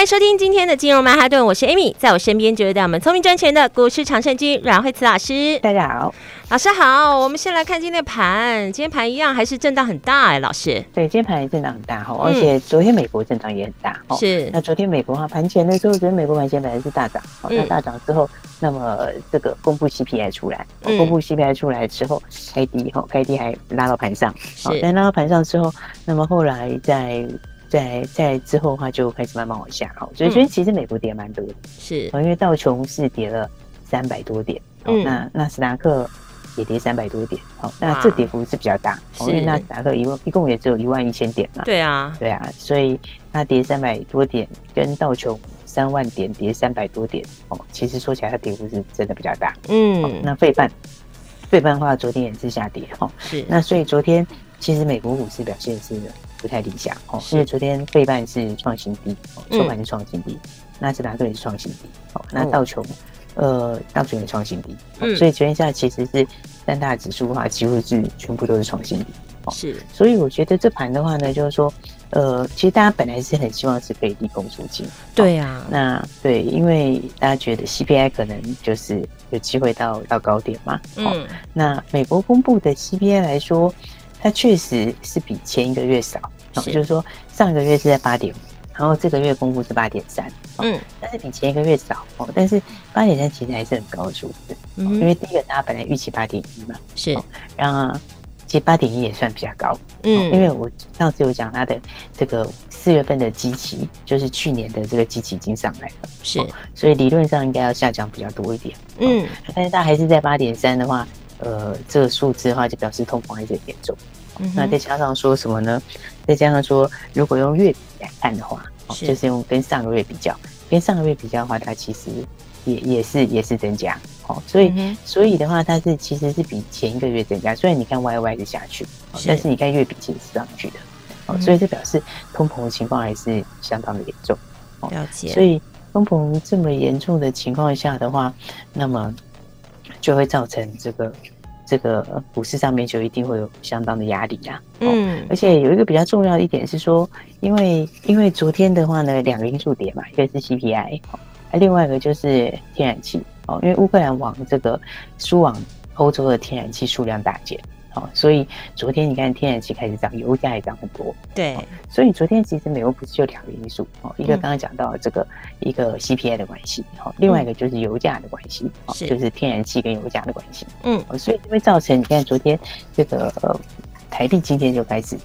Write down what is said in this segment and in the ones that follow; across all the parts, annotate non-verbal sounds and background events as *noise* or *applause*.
欢迎收听今天的金融曼哈顿，我是 Amy，在我身边就是带我们聪明赚钱的股市常胜军阮惠慈老师。大家好，老师好。我们先来看今天的盘，今天盘一样还是震荡很大哎，老师。对，今天盘也震荡很大哈，而且昨天美国震荡也很大哈。是。那昨天美国哈盘前的时候，昨天美国盘前本来是大涨，那大涨之后，那么这个公布 CPI 出来，公布 CPI 出来之后开低哈，开低还拉到盘上，好，但拉到盘上之后，那么后来在。在在之后的话，就开始慢慢往下哈，所以所以其实美国跌蛮多的，是，因为道琼是跌了三百多点，嗯，那纳斯达克也跌三百多点，好，那这跌幅是比较大，因为纳斯达克一共一共也只有一万一千点嘛，对啊，对啊，所以它跌三百多点，跟道琼三万点跌三百多点，哦，其实说起来它跌幅是真的比较大，嗯，那费半，费半的话昨天也是下跌，哈，是，那所以昨天其实美国股市表现是。不太理想哦，因为昨天费半是创新低，收盘是创新低，纳斯达克也是创新低，哦，那道琼，呃，道琼也创新低，所以昨天下来其实是三大指数的话，几乎是全部都是创新低，哦。是，所以我觉得这盘的话呢，就是说，呃，其实大家本来是很希望是可以利空出尽，对啊，那对，因为大家觉得 CPI 可能就是有机会到到高点嘛，嗯，那美国公布的 CPI 来说。它确实是比前一个月少，是就是说上一个月是在八点五，然后这个月公布是八点三，嗯，但是比前一个月少哦，但是八点三其实还是很高的数字，嗯，因为第一个大家本来预期八点一嘛，是，然后其实八点一也算比较高，嗯，因为我上次有讲它的这个四月份的基期，就是去年的这个基期已经上来了，是，所以理论上应该要下降比较多一点，嗯，但是它还是在八点三的话。呃，这个数字的话，就表示通膨还是很严重。嗯、那再加上说什么呢？再加上说，如果用月比来看的话，是就是用跟上个月比较，跟上个月比较的话，它其实也也是也是增加。哦，所以、嗯、所以的话，它是其实是比前一个月增加。虽然你看 Y Y 是下去，是但是你看月比其实是上去的。哦，嗯、所以这表示通膨的情况还是相当的严重。了解。所以通膨这么严重的情况下的话，那么。就会造成这个这个股市上面就一定会有相当的压力啊。嗯，而且有一个比较重要的一点是说，因为因为昨天的话呢，两个因素跌嘛，一个是 CPI，另外一个就是天然气哦，因为乌克兰往这个输往欧洲的天然气数量大减。好，所以昨天你看天然气开始涨，油价也涨很多。对，所以昨天其实美国股市就两个因素哦，一个刚刚讲到这个一个 CPI 的关系，好，另外一个就是油价的关系，是就是天然气跟油价的关系。嗯，所以就会造成你看昨天这个台币今天就开始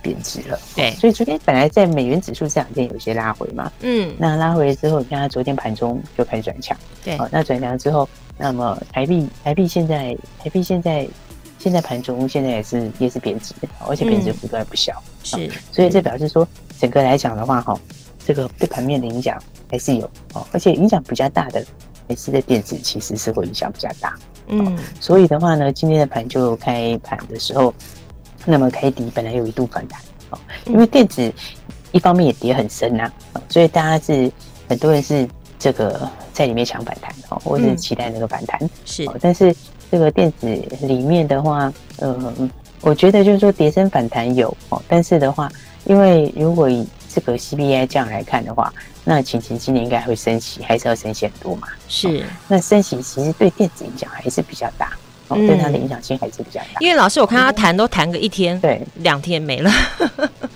贬值了。对，所以昨天本来在美元指数这两天有些拉回嘛，嗯，那拉回之后，你看它昨天盘中就开始转强。对，好，那转强之后，那么台币台币现在台币现在。现在盘中现在也是也是贬值，而且贬值幅度还不小，是，所以这表示说整个来讲的话，哈，这个对盘面的影响还是有，哦，而且影响比较大的还是在电子，其实是会影响比较大，嗯，所以的话呢，今天的盘就开盘的时候，那么开低本来有一度反弹，哦，因为电子一方面也跌很深呐，所以大家是很多人是这个在里面抢反弹，哦，或者是期待那个反弹，是，但是。这个电子里面的话，呃，我觉得就是说跌升反弹有哦，但是的话，因为如果以这个 CPI 这样来看的话，那晴晴今年应该会升息，还是要升息很多嘛？是。那升息其实对电子影响还是比较大，哦，对它的影响性还是比较大。因为老师，我看他弹都弹个一天，对，两天没了。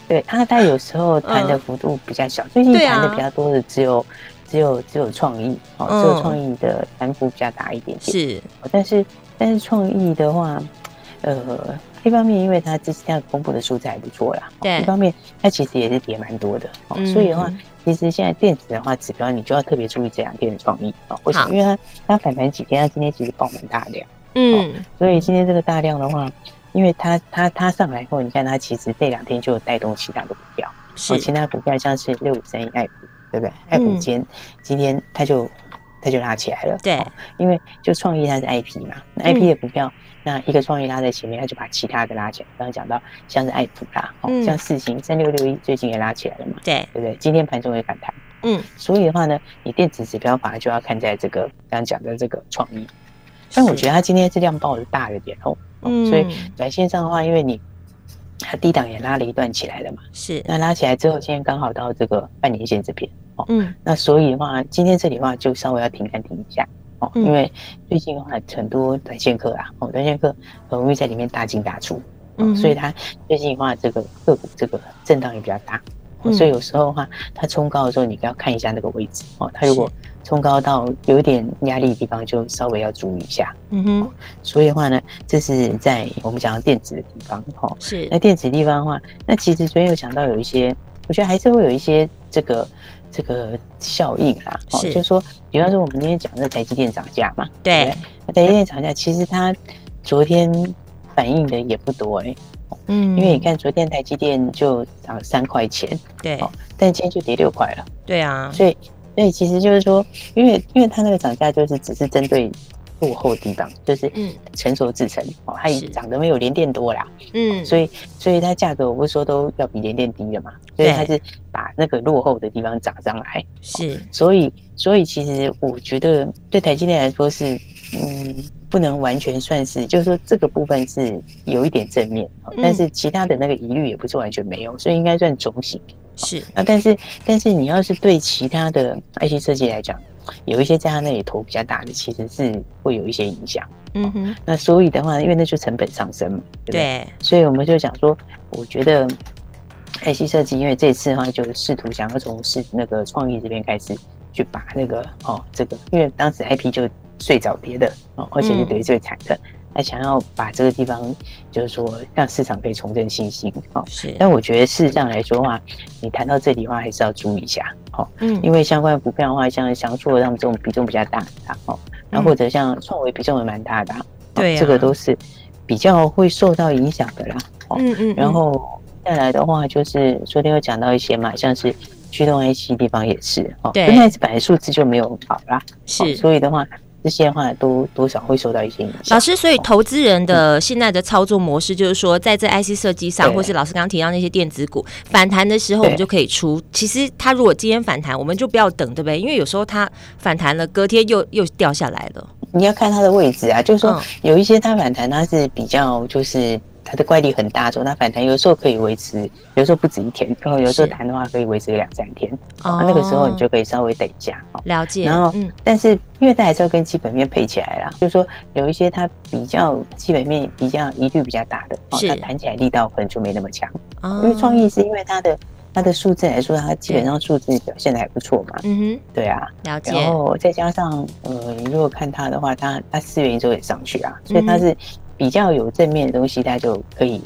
对，他它有时候弹的幅度比较小，最近弹的比较多的只有。只有只有创意哦，只有创意的弹幅比较大一点点。是，但是但是创意的话，呃，一方面因为它这次要公布的数字还不错啦，对，一方面它其实也是跌蛮多的，哦，所以的话，其实现在电子的话指标你就要特别注意这两天的创意哦，为什么？因为它它反弹几天，它今天其实爆满大量，嗯，所以今天这个大量的话，因为它它它上来以后，你看它其实这两天就有带动其他的股票，是。其他股票像是六五三一爱普，对不对？爱普今今天它就它就拉起来了，对，因为就创意它是 IP 嘛，IP 的股票，那一个创意拉在前面，它就把其他的拉起来。刚刚讲到像是爱普啦，哦，像四星三六六一最近也拉起来了嘛，对，对不对？今天盘中也反弹，嗯，所以的话呢，你电子指标反而就要看在这个刚刚讲的这个创意，但我觉得它今天是量爆的大了点哦。嗯，所以短线上的话，因为你它低档也拉了一段起来了嘛，是。那拉起来之后，今天刚好到这个半年线这边哦，嗯，那所以的话，今天这里的话就稍微要停看停一下哦，因为最近的话很多短线客啊，哦，短线客很容易在里面大进大出，嗯，所以它最近的话这个个股这个震荡也比较大，所以有时候的话它冲高的时候，你要看一下那个位置哦，它如果。冲高到有一点压力的地方，就稍微要注意一下。嗯哼，所以的话呢，这是在我们讲到电子的地方，哈，是。那电子地方的话，那其实昨天有讲到有一些，我觉得还是会有一些这个这个效应啦。是，就是说，比方说我们今天讲的台积电涨价嘛，对，那台积电涨价，其实它昨天反应的也不多哎、欸，嗯，因为你看昨天台积电就涨三块钱，对，但今天就跌六块了，对啊，所以。所以其实就是说，因为因为它那个涨价就是只是针对落后的地方，就是成熟制程哦，它也涨得没有联电多啦，嗯，所以所以它价格我不是说都要比联电低了嘛，所以它是把那个落后的地方涨上来，是，所以所以其实我觉得对台积电来说是，嗯，不能完全算是，就是说这个部分是有一点正面，但是其他的那个疑虑也不是完全没有，所以应该算中性。是。啊，但是但是你要是对其他的 IC 设计来讲，有一些在他那里投比较大的，其实是会有一些影响。嗯哼，那所以的话，因为那就成本上升嘛，对不对？所以我们就讲说，我觉得 IC 设计，因为这次的话，就试图想要从是那个创意这边开始去把那个哦这个，因为当时 IP 就最早跌的哦，而且是跌最惨的。嗯想要把这个地方，就是说让市场可以重振信心，哦，是。但我觉得事实上来说的话，你谈到这里的话，还是要注意一下，哦，嗯，因为相关的股票的话，像翔硕他们这种比重比较大然后或者像创维比重也蛮大的，对，这个都是比较会受到影响的啦，嗯嗯。然后再来的话，就是昨天有讲到一些嘛，像是驱动 IC 地方也是，哦，对，那本来数字就没有很好啦，是，所以的话。这些的话都多少会受到一些影响。老师，所以投资人的现在的操作模式就是说，在这 IC 设计上，或是老师刚刚提到那些电子股反弹的时候，我们就可以出。其实它如果今天反弹，我们就不要等，对不对？因为有时候它反弹了，隔天又又掉下来了。你要看它的位置啊，就是说有一些它反弹，它是比较就是。它的怪力很大，说它反弹有时候可以维持，有时候不止一天，然后有时候弹的话可以维持两三天，哦，那个时候你就可以稍微等一下，了解。然后，嗯，但是因为它还是要跟基本面配起来啦，就是说有一些它比较基本面比较疑虑比较大的，哦它弹起来力道可能就没那么强。哦，因为创意是因为它的它的数字来说，它基本上数字表现的还不错嘛。嗯哼，对啊，了解。然后再加上呃，你如果看它的话，它它四月营收也上去啊，所以它是。比较有正面的东西，它就可以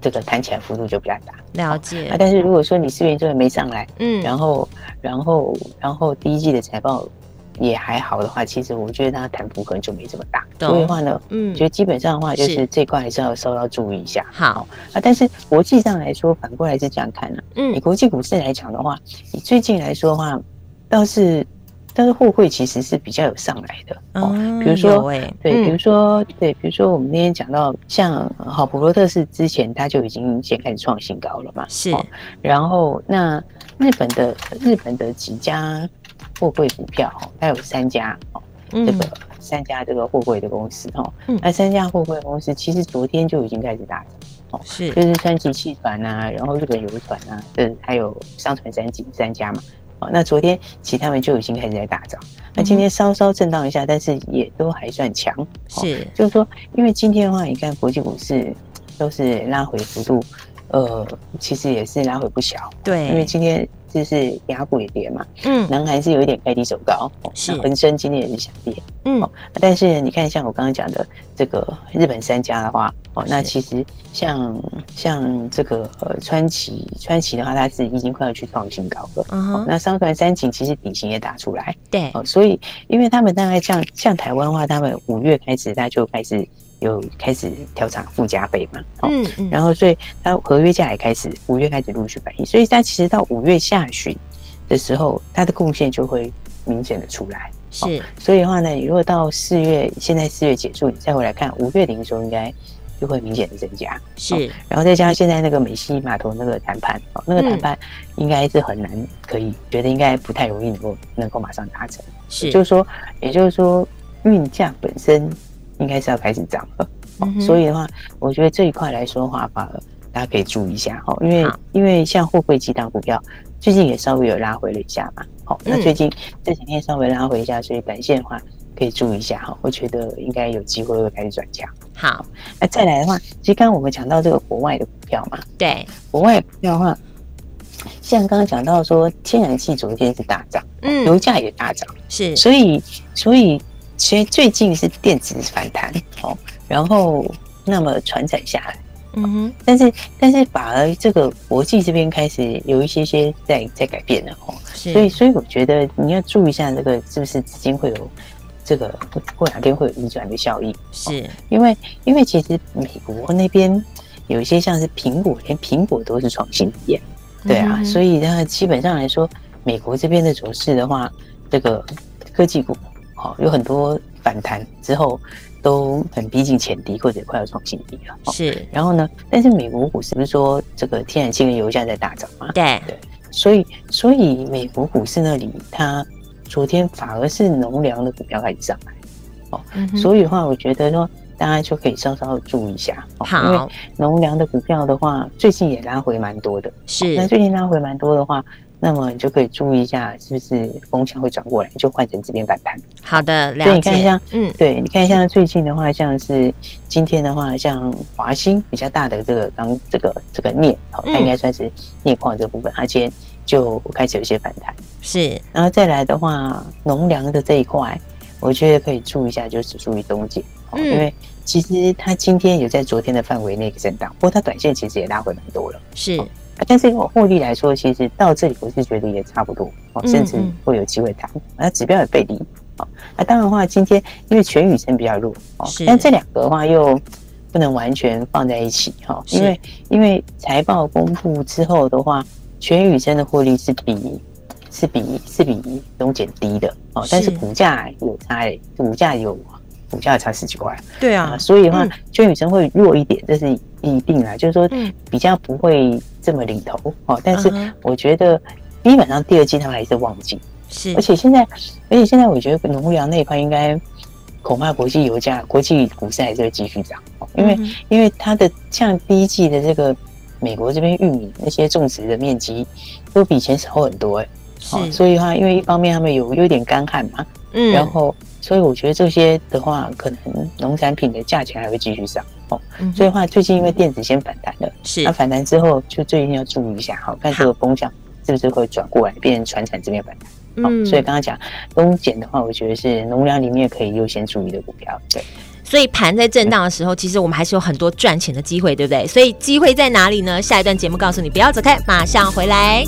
这个弹起来幅度就比较大。了解。啊，但是如果说你四月份没上来，嗯，然后然后然后第一季的财报也还好的话，其实我觉得它弹幅可能就没这么大。所以的话呢，嗯，觉得基本上的话就是这块还是要稍稍注意一下。好啊，但是国际上来说，反过来是这样看呢。嗯，以国际股市来讲的话，你最近来说的话，倒是。但是货柜其实是比较有上来的哦，比如说，对，比如说，对，比如说我们那天讲到像好普罗特是之前它就已经先开始创新高了嘛，是。然后那日本的日本的几家货柜股票，它有三家哦，这个三家这个货柜的公司哦，那三家货柜公司其实昨天就已经开始大涨哦，是，就是川崎汽船啊，然后日本游船啊，这还有商船三井三家嘛。哦，那昨天其实他们就已经开始在大涨，那今天稍稍震荡一下，但是也都还算强。是，就是说，因为今天的话，你看国际股市都是拉回幅度，呃，其实也是拉回不小。对，因为今天。就是雅股也跌嘛，嗯，南韩是有一点开低走高，是，恒生今天也是下跌，嗯，但是你看，像我刚刚讲的这个日本三家的话，哦，那其实像像这个呃川崎，川崎的话，它是已经快要去创新高了，嗯，那商船三井其实底型也打出来，对，哦，所以因为他们大概像像台湾的话，他们五月开始他就开始有开始调涨附加费嘛，嗯，然后所以它合约价也开始五月开始陆续反映，所以它其实到五月下旬的时候，它的贡献就会明显的出来。是，所以的话呢，你如果到四月，现在四月结束，你再回来看五月零的时候应该就会明显的增加。是，然后再加上现在那个美西码头那个谈判，哦，那个谈判应该是很难可以，觉得应该不太容易能够能够马上达成。是，就是说，也就是说，运价本身应该是要开始涨了。嗯、所以的话，我觉得这一块来说的话，反而大家可以注意一下哈，因为因为像货柜机档股票最近也稍微有拉回了一下嘛。好，那最近这几天稍微拉回一下，所以短线的话可以注意一下哈。我觉得应该有机会会开始转强。好，那再来的话，其实刚刚我们讲到这个国外的股票嘛，对，国外股票的话，像刚刚讲到说天然气昨天是大涨，嗯，油价也大涨，是，所以所以其实最近是电子反弹，哦。然后，那么传承下来，嗯哼，但是但是反而这个国际这边开始有一些些在在改变了哦，所以所以我觉得你要注意一下这个是不是资金会有这个过两天会有移转的效应，是。因为因为其实美国那边有一些像是苹果，连苹果都是创新低，对啊，所以呢基本上来说，美国这边的走势的话，这个科技股好有很多反弹之后。都很逼近前低，或者快要创新低了。是，然后呢？但是美国股市不是说这个天然气跟油价在大涨吗？对对，所以所以美国股市那里，它昨天反而是农粮的股票开始上来。哦、嗯，所以的话，我觉得说大家就可以稍稍注意一下。好，因为农粮的股票的话，最近也拉回蛮多的。是，那最近拉回蛮多的话。那么你就可以注意一下，是不是风向会转过来，就换成这边反弹。好的，了你看一下，嗯，对，你看一下最近的话，像是今天的话，像华兴比较大的这个刚这个这个镍，好，它应该算是镍矿这个部分，它今天就开始有一些反弹。是，然后再来的话，农粮的这一块，我觉得可以注意一下，就是属于东碱，嗯，因为其实它今天也在昨天的范围内震荡，不过它短线其实也拉回蛮多了。是。但是我获利来说，其实到这里我是觉得也差不多哦，甚至会有机会谈。那指标也背离哦。那当然的话，今天因为全宇升比较弱哦，但这两个的话又不能完全放在一起哈，因为因为财报公布之后的话，全宇升的获利是比是比是比东碱低的哦，但是股价有差，股价有。股价才十几块，对啊，所以的话，全宇生会弱一点，这是一定啦，就是说比较不会这么领头哦。但是我觉得基本上第二季他们还是旺季，是。而且现在，而且现在我觉得农粮那一块应该恐怕国际油价、国际股市还是会继续涨，因为因为它的像第一季的这个美国这边玉米那些种植的面积都比以前少很多哎，是。所以的话，因为一方面他们有有点干旱嘛，嗯，然后。所以我觉得这些的话，可能农产品的价钱还会继续上哦。所以的话，最近因为电子先反弹了，是那反弹之后，就最近要注意一下，好看这个风向是不是会转过来，变成传产这边反弹。嗯，所以刚刚讲东碱的话，我觉得是农粮里面可以优先注意的股票。对，所以盘在震荡的时候，其实我们还是有很多赚钱的机会，对不对？所以机会在哪里呢？下一段节目告诉你，不要走开，马上回来。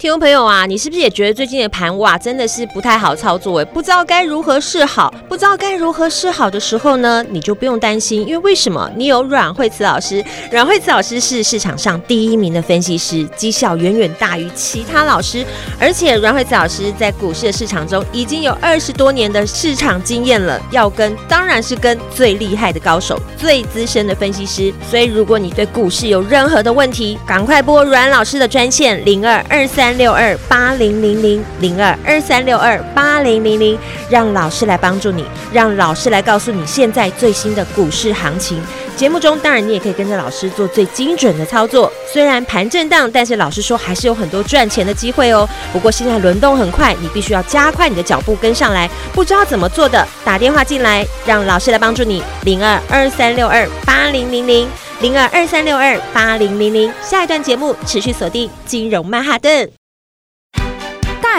听众朋友啊，你是不是也觉得最近的盘哇，真的是不太好操作诶，不知道该如何是好，不知道该如何是好的时候呢，你就不用担心，因为为什么？你有阮慧慈老师，阮慧慈老师是市场上第一名的分析师，绩效远远大于其他老师，而且阮慧慈老师在股市的市场中已经有二十多年的市场经验了，要跟当然是跟最厉害的高手、最资深的分析师。所以如果你对股市有任何的问题，赶快拨阮老师的专线零二二三。三六二八零零零零二二三六二八零零零，让老师来帮助你，让老师来告诉你现在最新的股市行情。节目中当然你也可以跟着老师做最精准的操作。虽然盘震荡，但是老师说还是有很多赚钱的机会哦。不过现在轮动很快，你必须要加快你的脚步跟上来。不知道怎么做的，打电话进来，让老师来帮助你。零二二三六二八零零零零二二三六二八零零零。下一段节目持续锁定金融曼哈顿。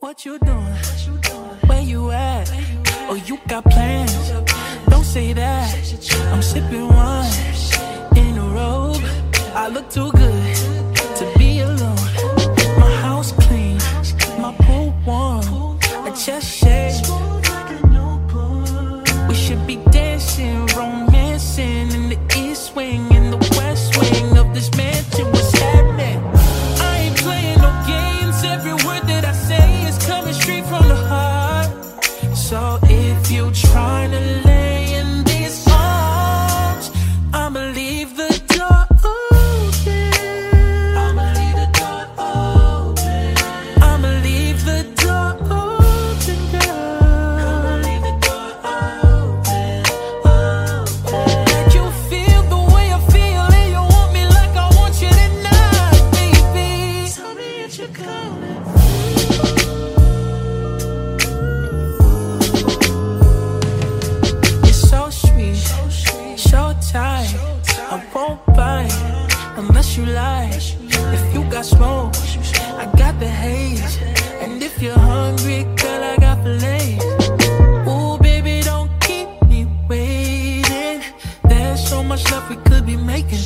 What you doing? Where you at? Oh, you got plans. Don't say that. I'm sipping wine in a robe. I look too good to be alone. My house clean, my pool warm. I just shake. We should be dancing, romancing in the east wing. I smoke, I got the haze. And if you're hungry, girl, I got fillets. Ooh, baby, don't keep me waiting. There's so much love we could be making.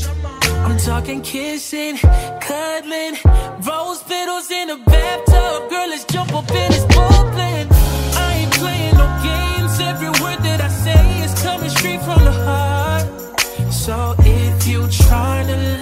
I'm talking kissing, cuddling, rose petals in a bathtub. Girl, let's jump up in this Brooklyn. I ain't playing no games. Every word that I say is coming straight from the heart. So if you're trying to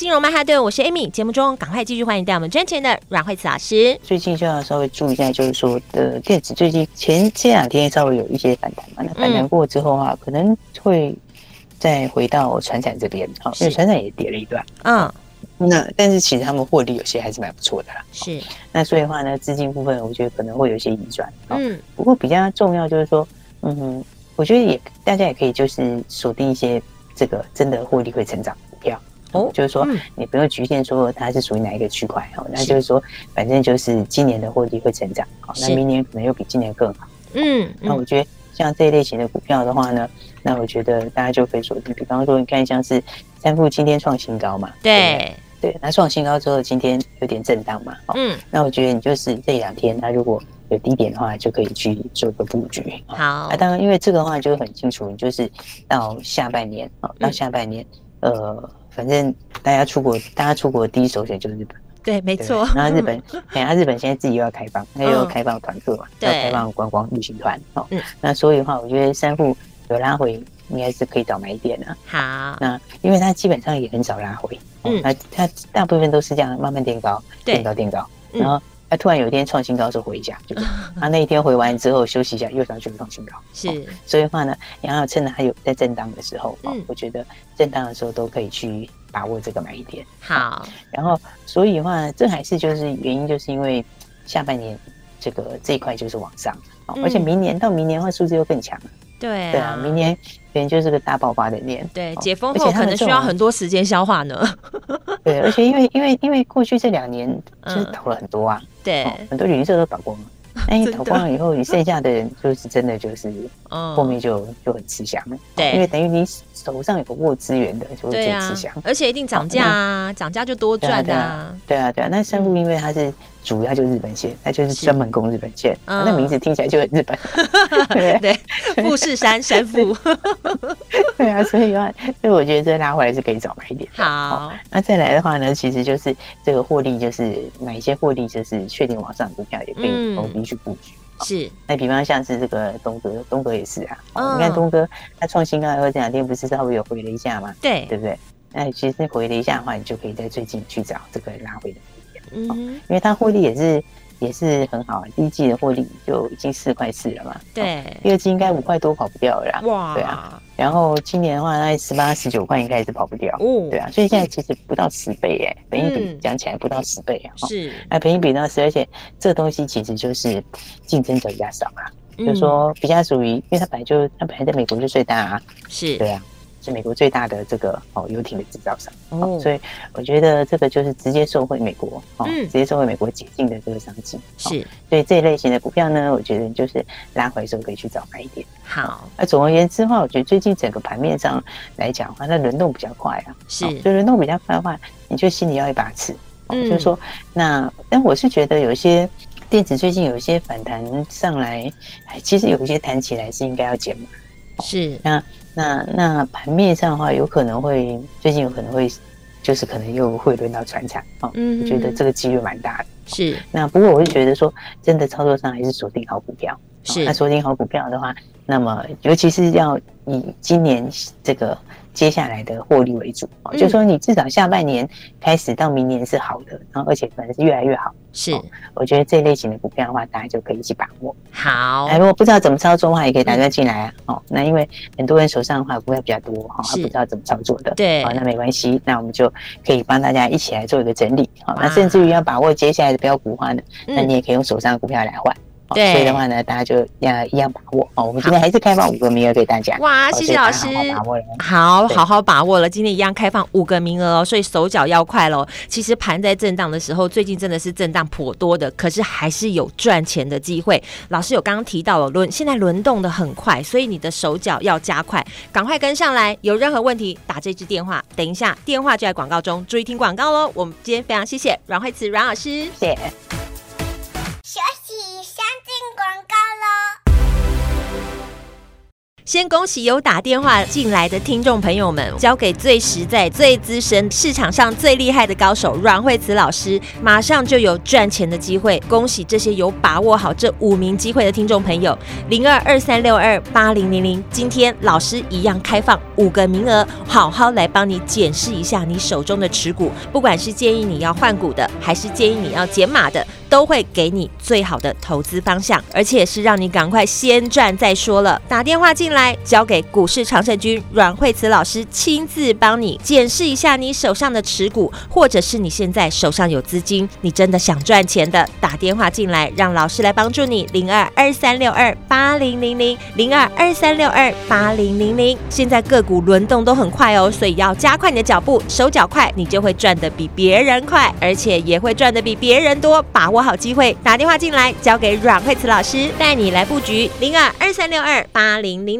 金融曼哈顿，我是 Amy。节目中赶快继续欢迎带我们赚钱的阮慧慈老师。最近就要稍微注意一下，就是说的电子最近前这两天稍微有一些反弹嘛，那反弹过之后啊，嗯、可能会再回到船产这边，啊，因为船产也跌了一段，嗯，那但是其实他们获利有些还是蛮不错的啦，是。那所以的话呢，资金部分我觉得可能会有一些移转，嗯，不过比较重要就是说，嗯哼，我觉得也大家也可以就是锁定一些这个真的获利会成长。哦，就是说，你不用局限说它是属于哪一个区块哦，那就是说，反正就是今年的获利会成长，好，那明年可能又比今年更好。嗯，那我觉得像这一类型的股票的话呢，那我觉得大家就可以锁定，比方说，你看像是三富今天创新高嘛，对。对，那创新高之后今天有点震荡嘛，嗯，那我觉得你就是这两天，它如果有低点的话，就可以去做个布局。好，那当然，因为这个的话就很清楚，你就是到下半年哦，到下半年，呃。反正大家出国，大家出国的第一首选就是日本。对，没错。然后日本，*laughs* 哎呀，日本现在自己又要开放，他又要开放团客嘛，要开放观光旅行团。哦，那所以的话，我觉得三富有拉回，应该是可以找买点的。好。那因为它基本上也很少拉回，嗯，那它大部分都是这样慢慢垫高，垫高垫高，然后。他突然有一天创新高，就回一下，就他那一天回完之后休息一下，又上去创新高。是，所以的话呢，你要趁着还有在震荡的时候，嗯，我觉得震荡的时候都可以去把握这个买点。好，然后所以的话，这还是就是原因，就是因为下半年这个这一块就是往上，而且明年到明年的话，数字又更强。对对啊，明年明年就是个大爆发的年。对，解封后可能需要很多时间消化呢。*laughs* 对，而且因为因为因为过去这两年就是投了很多啊。对，很多旅行社都倒光了。那你倒光了以后，你剩下的人 *laughs* 就是真的就是，后面就就很吃香了。对，因为等于你手上有个握资源的，就会最吃香。而且一定涨价啊，涨价就多赚啊。对啊，对啊。那三富因为它是主要就是日本线，那就是专门攻日本线，那名字听起来就很日本。*laughs* 对对，富士山山富。*laughs* 对啊，所以的话，所以我觉得这拉回来是可以早买一点。好，那再来的话呢，其实就是这个获利，就是买一些获利，就是确定往上股票也可以逢低去布局。是。那比方像是这个东哥，东哥也是啊。你看东哥，他创新高以后这两天不是稍微有回了一下吗？对，对不对？那其实回了一下的话，你就可以在最近去找这个拉回的点。嗯，因为它获利也是。也是很好啊，第一季的获利就已经四块四了嘛。对，第二季应该五块多跑不掉了啦。哇，对啊。然后今年的话，那十八、十九块应该也是跑不掉。哦，对啊。所以现在其实不到十倍哎，本益比讲起来不到十倍啊。是。哎，本益比到十，而且这东西其实就是竞争者比较少啊，就是说比较属于，因为它本来就它本来在美国就最大啊。是。对啊。是美国最大的这个哦游艇的制造商。哦，所以我觉得这个就是直接受惠美国哦，直接受惠美国解禁的这个商机是，所以这一类型的股票呢，我觉得就是拉回的时候可以去找买一点。好，那总而言之的话，我觉得最近整个盘面上来讲的话，它轮动比较快啊，是，所以轮动比较快的话，你就心里要一把尺，就是说那，但我是觉得有一些电子最近有一些反弹上来，其实有一些弹起来是应该要减码，是。那。那那盘面上的话，有可能会最近有可能会，就是可能又会轮到船产啊，嗯，我觉得这个几率蛮大的。是，那不过我是觉得说，真的操作上还是锁定好股票。是，那锁定好股票的话，那么尤其是要以今年这个。接下来的获利为主，嗯、就是说你至少下半年开始到明年是好的，然后而且可能是越来越好。是，我觉得这类型的股票的话，大家就可以一起把握。好，哎，如果不知道怎么操作的话，也可以打电话进来啊。哦、嗯，那因为很多人手上的话股票比较多哈，还不知道怎么操作的。对，好，那没关系，那我们就可以帮大家一起来做一个整理。好，那甚至于要把握接下来的标股的话呢，嗯、那你也可以用手上的股票来换。对，所以的话呢，大家就要一样把握哦。我们今天还是开放五个名额给大家。哇，谢谢老师，好好把握了。好，好好把握了。今天一样开放五个名额哦，所以手脚要快喽。其实盘在震荡的时候，最近真的是震荡颇多的，可是还是有赚钱的机会。老师有刚刚提到了轮，现在轮动的很快，所以你的手脚要加快，赶快跟上来。有任何问题打这支电话，等一下电话就在广告中，注意听广告喽。我们今天非常谢谢阮慧慈阮老师，谢谢。先恭喜有打电话进来的听众朋友们，交给最实在、最资深、市场上最厉害的高手阮慧慈老师，马上就有赚钱的机会。恭喜这些有把握好这五名机会的听众朋友，零二二三六二八零零零，今天老师一样开放五个名额，好好来帮你检视一下你手中的持股，不管是建议你要换股的，还是建议你要减码的。都会给你最好的投资方向，而且是让你赶快先赚再说了。打电话进来，交给股市常胜军阮慧慈老师亲自帮你检视一下你手上的持股，或者是你现在手上有资金，你真的想赚钱的，打电话进来，让老师来帮助你。零二二三六二八零零零零二二三六二八零零零。现在个股轮动都很快哦，所以要加快你的脚步，手脚快，你就会赚得比别人快，而且也会赚得比别人多。把握。好机会，打电话进来，交给阮慧慈老师带你来布局零二二三六二八零零